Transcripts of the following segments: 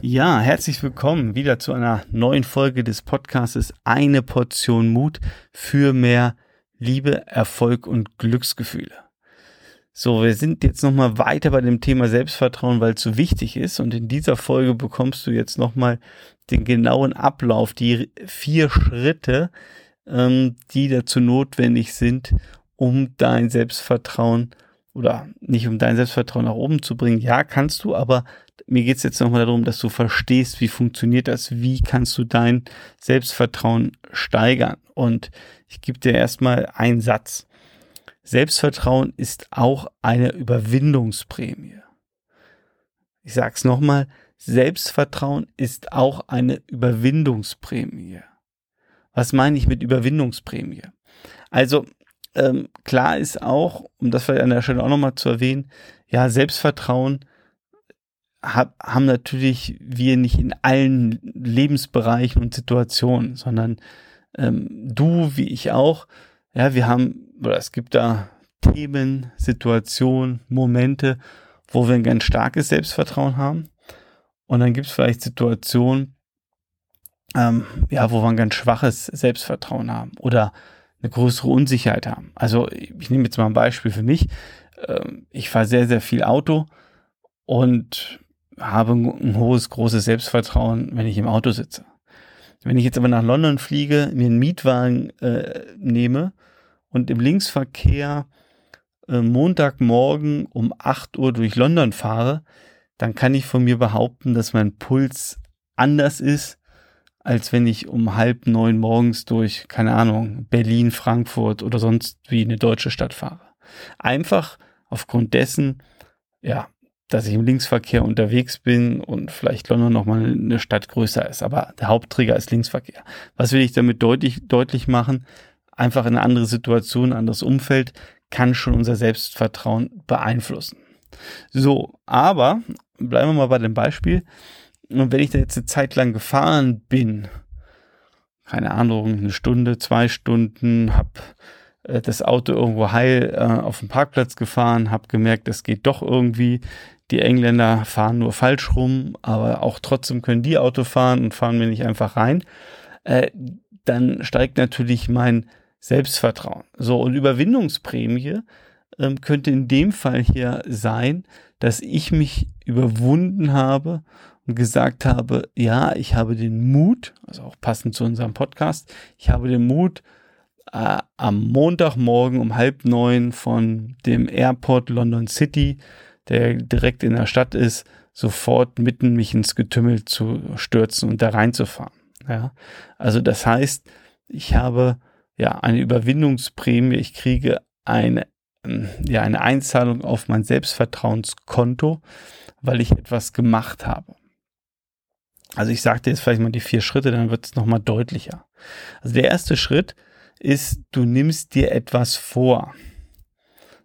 Ja, herzlich willkommen wieder zu einer neuen Folge des Podcasts Eine Portion Mut für mehr Liebe, Erfolg und Glücksgefühle. So, wir sind jetzt nochmal weiter bei dem Thema Selbstvertrauen, weil es so wichtig ist. Und in dieser Folge bekommst du jetzt nochmal den genauen Ablauf, die vier Schritte, ähm, die dazu notwendig sind, um dein Selbstvertrauen oder nicht um dein Selbstvertrauen nach oben zu bringen. Ja, kannst du, aber mir geht es jetzt nochmal darum, dass du verstehst, wie funktioniert das, wie kannst du dein Selbstvertrauen steigern. Und ich gebe dir erstmal einen Satz. Selbstvertrauen ist auch eine Überwindungsprämie. Ich sage es nochmal, Selbstvertrauen ist auch eine Überwindungsprämie. Was meine ich mit Überwindungsprämie? Also ähm, klar ist auch, um das vielleicht an der Stelle auch nochmal zu erwähnen, ja, Selbstvertrauen hab, haben natürlich wir nicht in allen Lebensbereichen und Situationen, sondern ähm, du wie ich auch, ja, wir haben oder es gibt da Themen, Situationen, Momente, wo wir ein ganz starkes Selbstvertrauen haben. Und dann gibt es vielleicht Situationen, ähm, ja, wo wir ein ganz schwaches Selbstvertrauen haben oder eine größere Unsicherheit haben. Also ich nehme jetzt mal ein Beispiel für mich. Ähm, ich fahre sehr, sehr viel Auto und habe ein hohes, großes Selbstvertrauen, wenn ich im Auto sitze. Wenn ich jetzt aber nach London fliege, mir einen Mietwagen äh, nehme und im Linksverkehr äh, Montagmorgen um 8 Uhr durch London fahre, dann kann ich von mir behaupten, dass mein Puls anders ist, als wenn ich um halb neun morgens durch, keine Ahnung, Berlin, Frankfurt oder sonst wie eine deutsche Stadt fahre. Einfach aufgrund dessen, ja, dass ich im Linksverkehr unterwegs bin und vielleicht London nochmal eine Stadt größer ist. Aber der Hauptträger ist Linksverkehr. Was will ich damit deutlich, deutlich machen? einfach in eine andere Situation, ein anderes Umfeld, kann schon unser Selbstvertrauen beeinflussen. So, aber bleiben wir mal bei dem Beispiel. Und wenn ich da jetzt eine Zeit lang gefahren bin, keine Ahnung, eine Stunde, zwei Stunden, habe äh, das Auto irgendwo heil äh, auf dem Parkplatz gefahren, habe gemerkt, es geht doch irgendwie. Die Engländer fahren nur falsch rum, aber auch trotzdem können die Auto fahren und fahren mir nicht einfach rein. Äh, dann steigt natürlich mein Selbstvertrauen. So, und Überwindungsprämie ähm, könnte in dem Fall hier sein, dass ich mich überwunden habe und gesagt habe, ja, ich habe den Mut, also auch passend zu unserem Podcast, ich habe den Mut, äh, am Montagmorgen um halb neun von dem Airport London City, der direkt in der Stadt ist, sofort mitten mich ins Getümmel zu stürzen und da reinzufahren. Ja, also das heißt, ich habe ja, eine Überwindungsprämie. Ich kriege eine, ja, eine Einzahlung auf mein Selbstvertrauenskonto, weil ich etwas gemacht habe. Also ich sage dir jetzt vielleicht mal die vier Schritte, dann wird es nochmal deutlicher. Also der erste Schritt ist, du nimmst dir etwas vor.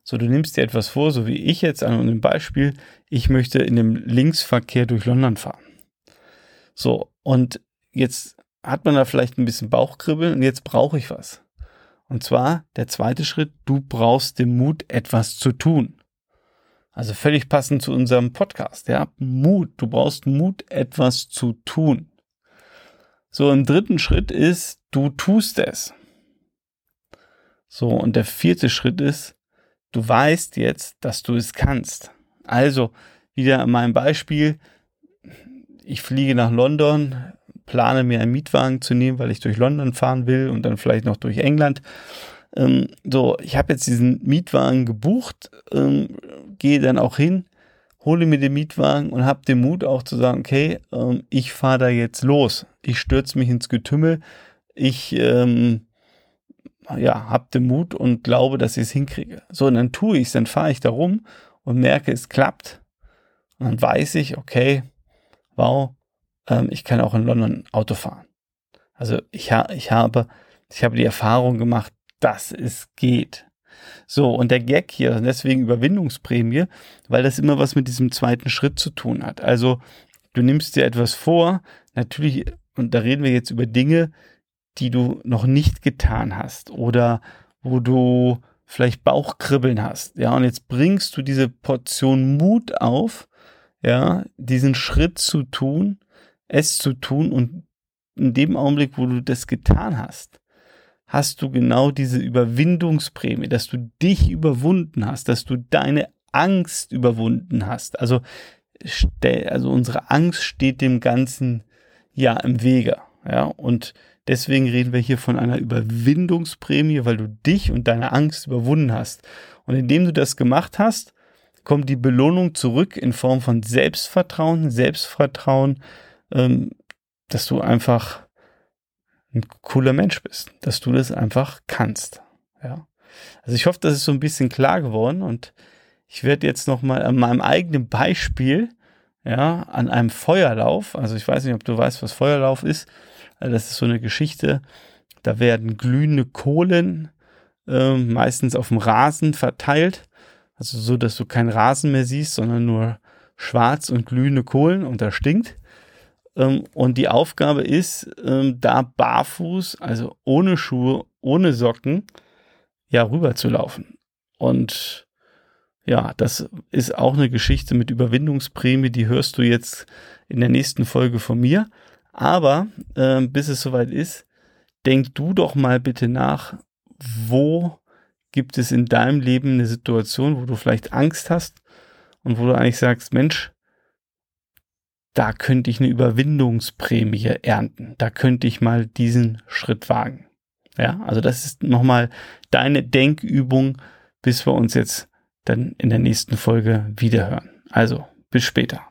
So, du nimmst dir etwas vor, so wie ich jetzt an einem Beispiel, ich möchte in dem Linksverkehr durch London fahren. So, und jetzt hat man da vielleicht ein bisschen Bauchkribbeln und jetzt brauche ich was. Und zwar der zweite Schritt, du brauchst den Mut, etwas zu tun. Also völlig passend zu unserem Podcast, ja. Mut, du brauchst Mut, etwas zu tun. So, im dritten Schritt ist, du tust es. So, und der vierte Schritt ist, du weißt jetzt, dass du es kannst. Also, wieder in meinem Beispiel, ich fliege nach London, plane mir einen Mietwagen zu nehmen, weil ich durch London fahren will und dann vielleicht noch durch England. Ähm, so, ich habe jetzt diesen Mietwagen gebucht, ähm, gehe dann auch hin, hole mir den Mietwagen und habe den Mut auch zu sagen, okay, ähm, ich fahre da jetzt los. Ich stürze mich ins Getümmel. Ich ähm, ja, habe den Mut und glaube, dass ich es hinkriege. So, und dann tue ich es, dann fahre ich da rum und merke, es klappt. Und dann weiß ich, okay, wow, ähm, ich kann auch in London Auto fahren. Also ich, ha ich, habe, ich habe die Erfahrung gemacht, dass es geht. So, und der Gag hier, deswegen Überwindungsprämie, weil das immer was mit diesem zweiten Schritt zu tun hat. Also du nimmst dir etwas vor, natürlich, und da reden wir jetzt über Dinge, die du noch nicht getan hast oder wo du vielleicht Bauchkribbeln hast. Ja, und jetzt bringst du diese Portion Mut auf, ja, diesen Schritt zu tun es zu tun und in dem Augenblick, wo du das getan hast, hast du genau diese Überwindungsprämie, dass du dich überwunden hast, dass du deine Angst überwunden hast. Also, also unsere Angst steht dem Ganzen ja im Wege. Ja, und deswegen reden wir hier von einer Überwindungsprämie, weil du dich und deine Angst überwunden hast. Und indem du das gemacht hast, kommt die Belohnung zurück in Form von Selbstvertrauen, Selbstvertrauen, ähm, dass du einfach ein cooler Mensch bist, dass du das einfach kannst. Ja. Also ich hoffe, das ist so ein bisschen klar geworden und ich werde jetzt noch mal an meinem eigenen Beispiel, ja, an einem Feuerlauf, also ich weiß nicht, ob du weißt, was Feuerlauf ist, also das ist so eine Geschichte, da werden glühende Kohlen äh, meistens auf dem Rasen verteilt, also so, dass du keinen Rasen mehr siehst, sondern nur schwarz und glühende Kohlen und da stinkt. Ähm, und die Aufgabe ist, ähm, da barfuß, also ohne Schuhe, ohne Socken, ja, rüber zu laufen. Und ja, das ist auch eine Geschichte mit Überwindungsprämie, die hörst du jetzt in der nächsten Folge von mir. Aber äh, bis es soweit ist, denk du doch mal bitte nach, wo gibt es in deinem Leben eine Situation, wo du vielleicht Angst hast und wo du eigentlich sagst, Mensch, da könnte ich eine Überwindungsprämie ernten. Da könnte ich mal diesen Schritt wagen. Ja, also das ist nochmal deine Denkübung, bis wir uns jetzt dann in der nächsten Folge wiederhören. Also, bis später.